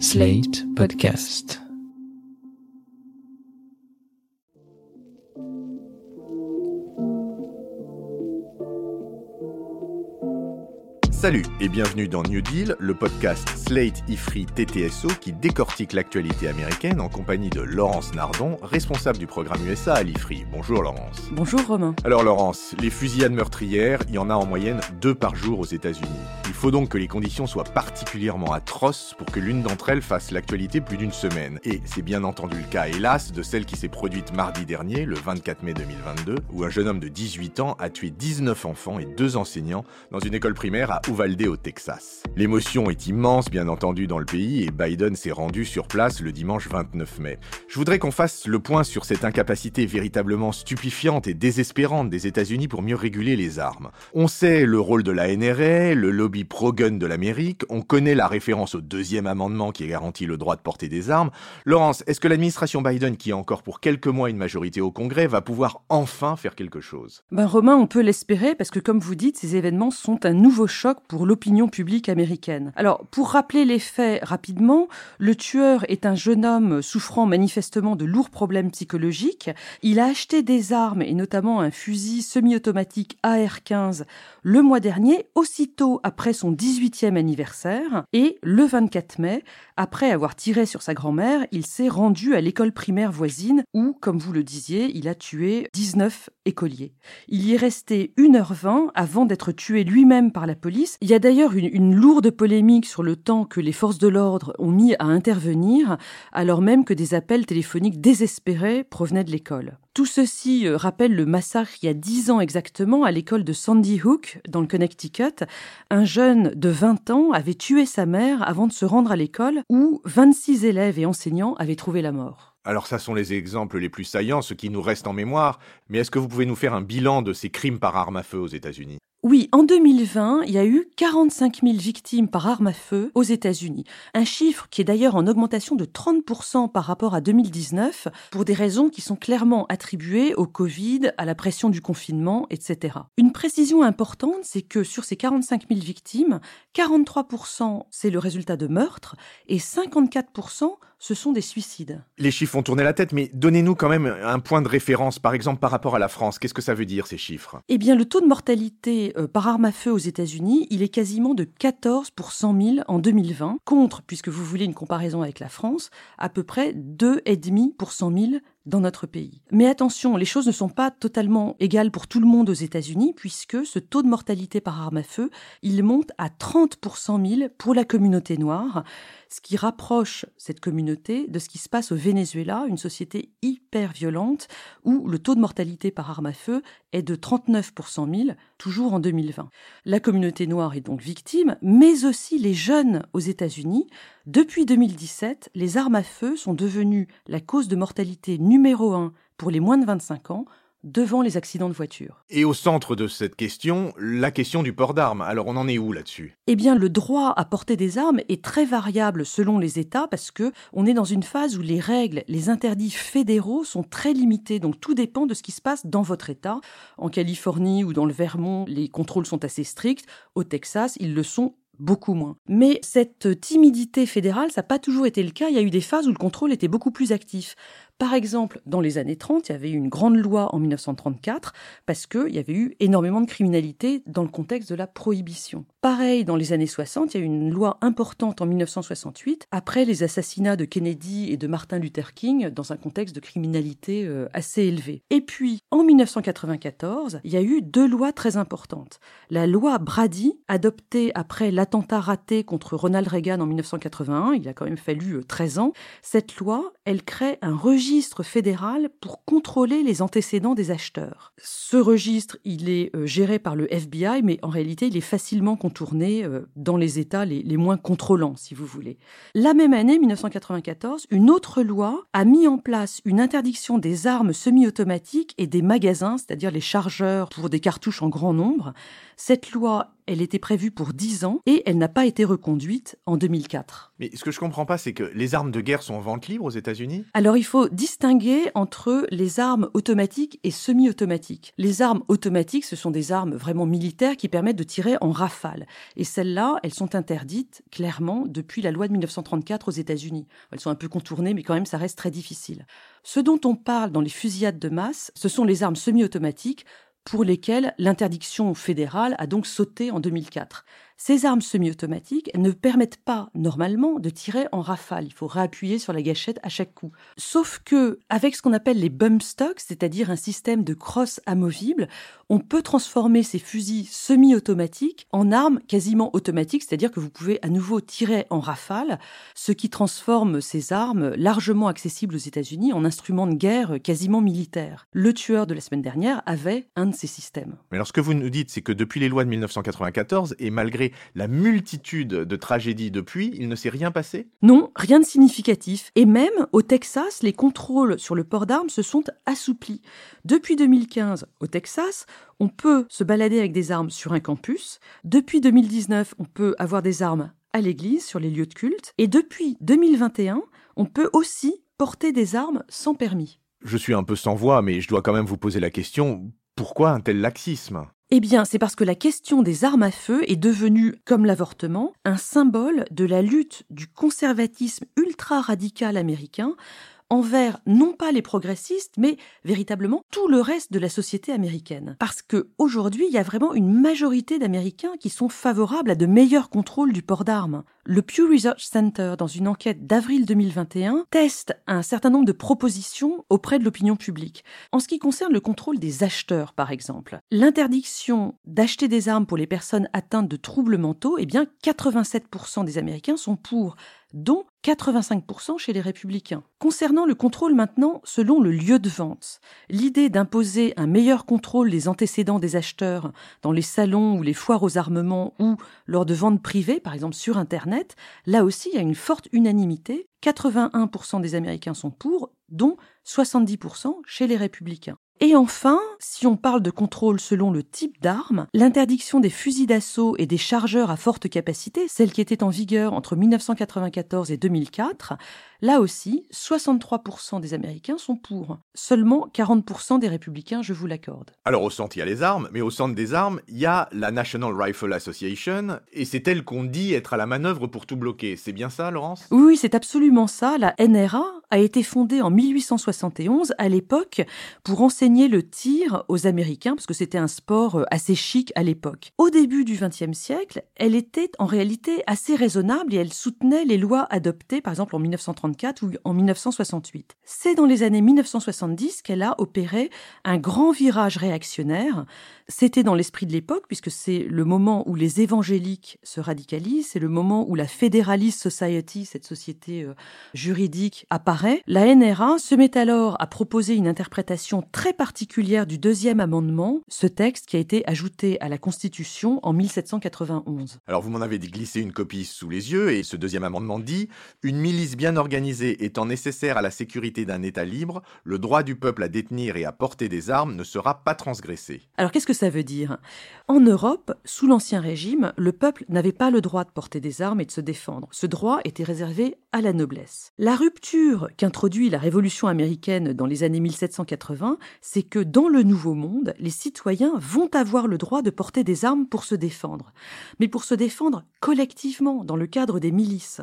Slate Podcast. Salut et bienvenue dans New Deal, le podcast Slate Ifri TTSO qui décortique l'actualité américaine en compagnie de Laurence Nardon, responsable du programme USA à l'Ifri. Bonjour Laurence. Bonjour Romain. Alors Laurence, les fusillades meurtrières, il y en a en moyenne deux par jour aux États-Unis. Faut donc que les conditions soient particulièrement atroces pour que l'une d'entre elles fasse l'actualité plus d'une semaine. Et c'est bien entendu le cas, hélas, de celle qui s'est produite mardi dernier, le 24 mai 2022, où un jeune homme de 18 ans a tué 19 enfants et deux enseignants dans une école primaire à Uvalde au Texas. L'émotion est immense, bien entendu, dans le pays et Biden s'est rendu sur place le dimanche 29 mai. Je voudrais qu'on fasse le point sur cette incapacité véritablement stupéfiante et désespérante des États-Unis pour mieux réguler les armes. On sait le rôle de la NRA, le lobby pro-gun de l'Amérique, on connaît la référence au deuxième amendement qui garantit le droit de porter des armes. Laurence, est-ce que l'administration Biden, qui a encore pour quelques mois une majorité au Congrès, va pouvoir enfin faire quelque chose? Ben Romain, on peut l'espérer parce que comme vous dites, ces événements sont un nouveau choc pour l'opinion publique américaine. Alors, pour rappeler les faits rapidement, le tueur est un jeune homme souffrant manifestement de lourds problèmes psychologiques. Il a acheté des armes et notamment un fusil semi-automatique AR-15 le mois dernier, aussitôt après son 18e anniversaire, et le 24 mai, après avoir tiré sur sa grand-mère, il s'est rendu à l'école primaire voisine où, comme vous le disiez, il a tué 19 écoliers. Il y est resté 1h20 avant d'être tué lui-même par la police. Il y a d'ailleurs une, lourde polémique sur le temps que les forces de l'ordre ont mis à intervenir, alors même que des appels téléphoniques désespérés provenaient de l'école. Tout ceci rappelle le massacre il y a 10 ans exactement à l'école de Sandy Hook, dans le Connecticut. Un jeune de 20 ans avait tué sa mère avant de se rendre à l'école où 26 élèves et enseignants avaient trouvé la mort. Alors ça sont les exemples les plus saillants, ceux qui nous restent en mémoire, mais est-ce que vous pouvez nous faire un bilan de ces crimes par arme à feu aux États-Unis? Oui, en 2020, il y a eu 45 000 victimes par arme à feu aux États-Unis. Un chiffre qui est d'ailleurs en augmentation de 30% par rapport à 2019, pour des raisons qui sont clairement attribuées au Covid, à la pression du confinement, etc. Une précision importante, c'est que sur ces 45 000 victimes, 43% c'est le résultat de meurtres et 54% ce sont des suicides. Les chiffres ont tourné la tête, mais donnez-nous quand même un point de référence, par exemple par rapport à la France. Qu'est-ce que ça veut dire ces chiffres? Eh bien, le taux de mortalité euh, par arme à feu aux États-Unis, il est quasiment de 14 pour 100 000 en 2020, contre, puisque vous voulez une comparaison avec la France, à peu près 2,5 pour 100 000 dans notre pays. Mais attention, les choses ne sont pas totalement égales pour tout le monde aux États-Unis, puisque ce taux de mortalité par arme à feu, il monte à 30 pour 100 000 pour la communauté noire, ce qui rapproche cette communauté de ce qui se passe au Venezuela, une société hyper violente, où le taux de mortalité par arme à feu est de 39 pour 100 000, toujours en 2020. La communauté noire est donc victime, mais aussi les jeunes aux États-Unis. Depuis 2017, les armes à feu sont devenues la cause de mortalité numéro un pour les moins de 25 ans, devant les accidents de voiture. Et au centre de cette question, la question du port d'armes. Alors on en est où là-dessus? Eh bien, le droit à porter des armes est très variable selon les États parce que on est dans une phase où les règles, les interdits fédéraux sont très limités. Donc tout dépend de ce qui se passe dans votre État. En Californie ou dans le Vermont, les contrôles sont assez stricts. Au Texas, ils le sont beaucoup moins. Mais cette timidité fédérale, ça n'a pas toujours été le cas. Il y a eu des phases où le contrôle était beaucoup plus actif. Par exemple, dans les années 30, il y avait eu une grande loi en 1934 parce qu'il y avait eu énormément de criminalité dans le contexte de la prohibition. Pareil, dans les années 60, il y a eu une loi importante en 1968 après les assassinats de Kennedy et de Martin Luther King dans un contexte de criminalité assez élevé. Et puis, en 1994, il y a eu deux lois très importantes. La loi Brady, adoptée après l'attentat raté contre Ronald Reagan en 1981, il a quand même fallu 13 ans, cette loi, elle crée un registre fédéral pour contrôler les antécédents des acheteurs. Ce registre, il est géré par le FBI, mais en réalité, il est facilement contourné dans les États les, les moins contrôlants, si vous voulez. La même année, 1994, une autre loi a mis en place une interdiction des armes semi-automatiques et des magasins, c'est-à-dire les chargeurs pour des cartouches en grand nombre. Cette loi elle était prévue pour 10 ans et elle n'a pas été reconduite en 2004. Mais ce que je comprends pas, c'est que les armes de guerre sont en vente libre aux États-Unis? Alors il faut distinguer entre les armes automatiques et semi-automatiques. Les armes automatiques, ce sont des armes vraiment militaires qui permettent de tirer en rafale. Et celles-là, elles sont interdites clairement depuis la loi de 1934 aux États-Unis. Elles sont un peu contournées, mais quand même, ça reste très difficile. Ce dont on parle dans les fusillades de masse, ce sont les armes semi-automatiques pour lesquelles l'interdiction fédérale a donc sauté en 2004. Ces armes semi-automatiques ne permettent pas normalement de tirer en rafale. Il faut réappuyer sur la gâchette à chaque coup. Sauf que, avec ce qu'on appelle les bump stocks, c'est-à-dire un système de crosse amovible, on peut transformer ces fusils semi-automatiques en armes quasiment automatiques, c'est-à-dire que vous pouvez à nouveau tirer en rafale, ce qui transforme ces armes largement accessibles aux États-Unis en instruments de guerre quasiment militaires. Le tueur de la semaine dernière avait un de ces systèmes. Mais alors vous nous dites, c'est que depuis les lois de 1994, et malgré la multitude de tragédies depuis, il ne s'est rien passé Non, rien de significatif. Et même au Texas, les contrôles sur le port d'armes se sont assouplis. Depuis 2015, au Texas, on peut se balader avec des armes sur un campus. Depuis 2019, on peut avoir des armes à l'église, sur les lieux de culte. Et depuis 2021, on peut aussi porter des armes sans permis. Je suis un peu sans voix, mais je dois quand même vous poser la question, pourquoi un tel laxisme? Eh bien, c'est parce que la question des armes à feu est devenue, comme l'avortement, un symbole de la lutte du conservatisme ultra-radical américain envers non pas les progressistes, mais véritablement tout le reste de la société américaine. Parce que aujourd'hui, il y a vraiment une majorité d'Américains qui sont favorables à de meilleurs contrôles du port d'armes. Le Pew Research Center, dans une enquête d'avril 2021, teste un certain nombre de propositions auprès de l'opinion publique. En ce qui concerne le contrôle des acheteurs, par exemple, l'interdiction d'acheter des armes pour les personnes atteintes de troubles mentaux, eh bien, 87% des Américains sont pour dont 85% chez les républicains. Concernant le contrôle maintenant selon le lieu de vente, l'idée d'imposer un meilleur contrôle des antécédents des acheteurs dans les salons ou les foires aux armements ou lors de ventes privées, par exemple sur Internet, là aussi il y a une forte unanimité. 81% des Américains sont pour, dont 70% chez les républicains. Et enfin, si on parle de contrôle selon le type d'arme, l'interdiction des fusils d'assaut et des chargeurs à forte capacité, celle qui était en vigueur entre 1994 et 2004, là aussi, 63% des Américains sont pour. Seulement 40% des républicains, je vous l'accorde. Alors au centre, il y a les armes, mais au centre des armes, il y a la National Rifle Association, et c'est elle qu'on dit être à la manœuvre pour tout bloquer. C'est bien ça, Laurence? Oui, c'est absolument ça. La NRA a été fondée en 1871, à l'époque, pour enseigner le tir aux Américains, parce que c'était un sport euh, assez chic à l'époque. Au début du XXe siècle, elle était en réalité assez raisonnable et elle soutenait les lois adoptées, par exemple en 1934 ou en 1968. C'est dans les années 1970 qu'elle a opéré un grand virage réactionnaire. C'était dans l'esprit de l'époque, puisque c'est le moment où les évangéliques se radicalisent, c'est le moment où la Federalist Society, cette société euh, juridique, apparaît. La NRA se met alors à proposer une interprétation très particulière du deuxième amendement, ce texte qui a été ajouté à la Constitution en 1791. Alors vous m'en avez glissé une copie sous les yeux et ce deuxième amendement dit Une milice bien organisée étant nécessaire à la sécurité d'un État libre, le droit du peuple à détenir et à porter des armes ne sera pas transgressé. Alors qu'est-ce que ça veut dire? En Europe, sous l'Ancien Régime, le peuple n'avait pas le droit de porter des armes et de se défendre. Ce droit était réservé à la noblesse. La rupture qu'introduit la Révolution américaine dans les années 1780, c'est que dans le Nouveau Monde, les citoyens vont avoir le droit de porter des armes pour se défendre, mais pour se défendre collectivement dans le cadre des milices.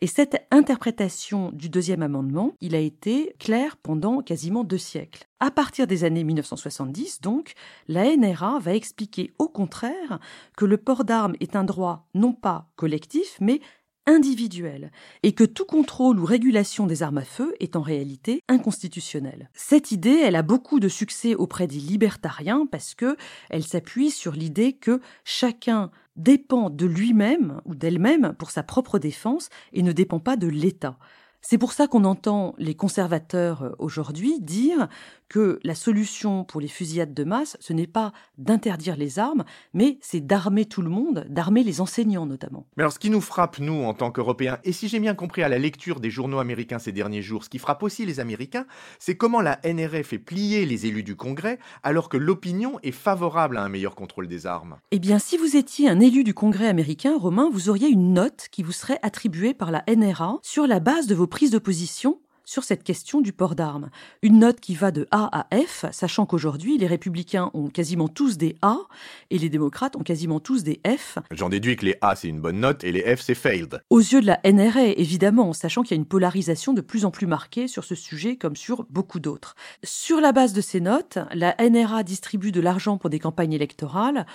Et cette interprétation du deuxième amendement, il a été clair pendant quasiment deux siècles. À partir des années 1970, donc, la NRA va expliquer au contraire que le port d'armes est un droit non pas collectif, mais individuel et que tout contrôle ou régulation des armes à feu est en réalité inconstitutionnel. Cette idée, elle a beaucoup de succès auprès des libertariens parce que elle s'appuie sur l'idée que chacun dépend de lui-même ou d'elle-même pour sa propre défense et ne dépend pas de l'État. C'est pour ça qu'on entend les conservateurs euh, aujourd'hui dire que la solution pour les fusillades de masse, ce n'est pas d'interdire les armes, mais c'est d'armer tout le monde, d'armer les enseignants notamment. Mais alors ce qui nous frappe, nous, en tant qu'Européens, et si j'ai bien compris à la lecture des journaux américains ces derniers jours, ce qui frappe aussi les Américains, c'est comment la NRA fait plier les élus du Congrès alors que l'opinion est favorable à un meilleur contrôle des armes. Eh bien, si vous étiez un élu du Congrès américain, Romain, vous auriez une note qui vous serait attribuée par la NRA sur la base de vos prises de position sur cette question du port d'armes. Une note qui va de A à F, sachant qu'aujourd'hui, les républicains ont quasiment tous des A et les démocrates ont quasiment tous des F. J'en déduis que les A, c'est une bonne note et les F, c'est failed. Aux yeux de la NRA, évidemment, sachant qu'il y a une polarisation de plus en plus marquée sur ce sujet comme sur beaucoup d'autres. Sur la base de ces notes, la NRA distribue de l'argent pour des campagnes électorales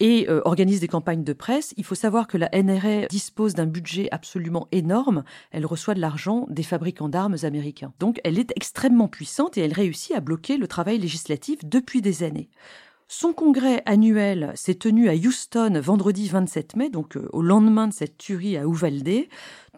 et euh, organise des campagnes de presse. Il faut savoir que la NRA dispose d'un budget absolument énorme. Elle reçoit de l'argent des fabricants d'armes américains. Donc elle est extrêmement puissante et elle réussit à bloquer le travail législatif depuis des années. Son congrès annuel s'est tenu à Houston vendredi 27 mai, donc euh, au lendemain de cette tuerie à Uvalde.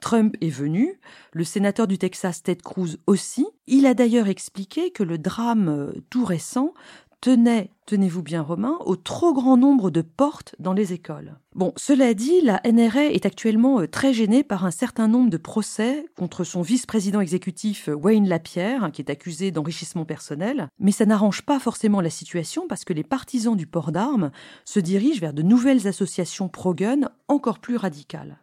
Trump est venu, le sénateur du Texas Ted Cruz aussi. Il a d'ailleurs expliqué que le drame euh, tout récent tenait, tenez-vous bien Romain, au trop grand nombre de portes dans les écoles. Bon, cela dit, la NRA est actuellement euh, très gênée par un certain nombre de procès contre son vice-président exécutif euh, Wayne Lapierre, qui est accusé d'enrichissement personnel, mais ça n'arrange pas forcément la situation parce que les partisans du port d'armes se dirigent vers de nouvelles associations pro-gun encore plus radicales.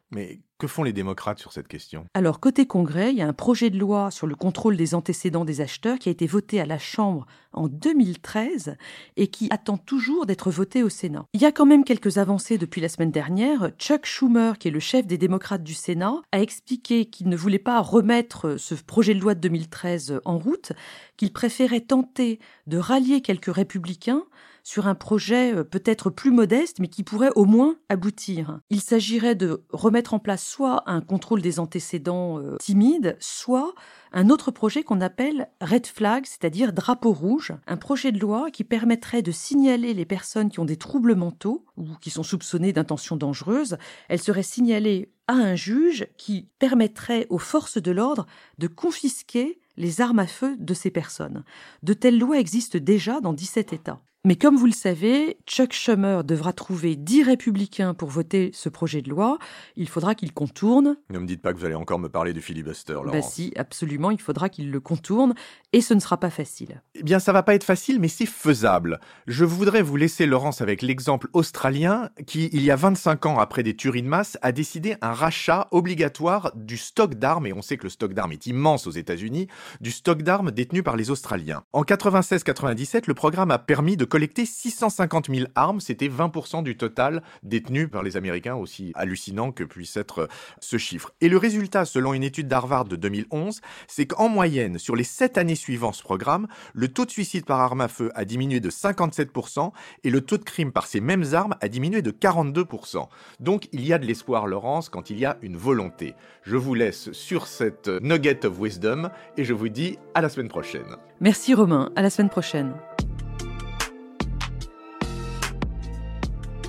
Que font les démocrates sur cette question? Alors, côté Congrès, il y a un projet de loi sur le contrôle des antécédents des acheteurs qui a été voté à la Chambre en 2013 et qui attend toujours d'être voté au Sénat. Il y a quand même quelques avancées depuis la semaine dernière. Chuck Schumer, qui est le chef des démocrates du Sénat, a expliqué qu'il ne voulait pas remettre ce projet de loi de 2013 en route, qu'il préférait tenter de rallier quelques républicains sur un projet euh, peut-être plus modeste, mais qui pourrait au moins aboutir. Il s'agirait de remettre en place soit un contrôle des antécédents euh, timides, soit un autre projet qu'on appelle Red Flag, c'est-à-dire drapeau rouge, un projet de loi qui permettrait de signaler les personnes qui ont des troubles mentaux ou qui sont soupçonnées d'intentions dangereuses. Elles seraient signalées à un juge qui permettrait aux forces de l'ordre de confisquer les armes à feu de ces personnes. De telles lois existent déjà dans 17 États. Mais comme vous le savez, Chuck Schumer devra trouver 10 républicains pour voter ce projet de loi. Il faudra qu'il contourne. Ne me dites pas que vous allez encore me parler du filibuster, Laurent. Bah si, absolument, il faudra qu'il le contourne et ce ne sera pas facile. Eh bien, ça va pas être facile, mais c'est faisable. Je voudrais vous laisser, Laurence, avec l'exemple australien qui, il y a 25 ans après des tueries de masse, a décidé un rachat obligatoire du stock d'armes, et on sait que le stock d'armes est immense aux États-Unis, du stock d'armes détenu par les Australiens. En 96-97, le programme a permis de collecté 650 000 armes, c'était 20% du total détenu par les Américains, aussi hallucinant que puisse être ce chiffre. Et le résultat, selon une étude d'Harvard de 2011, c'est qu'en moyenne, sur les 7 années suivant ce programme, le taux de suicide par arme à feu a diminué de 57% et le taux de crime par ces mêmes armes a diminué de 42%. Donc il y a de l'espoir, Laurence, quand il y a une volonté. Je vous laisse sur cette nugget of wisdom et je vous dis à la semaine prochaine. Merci Romain, à la semaine prochaine.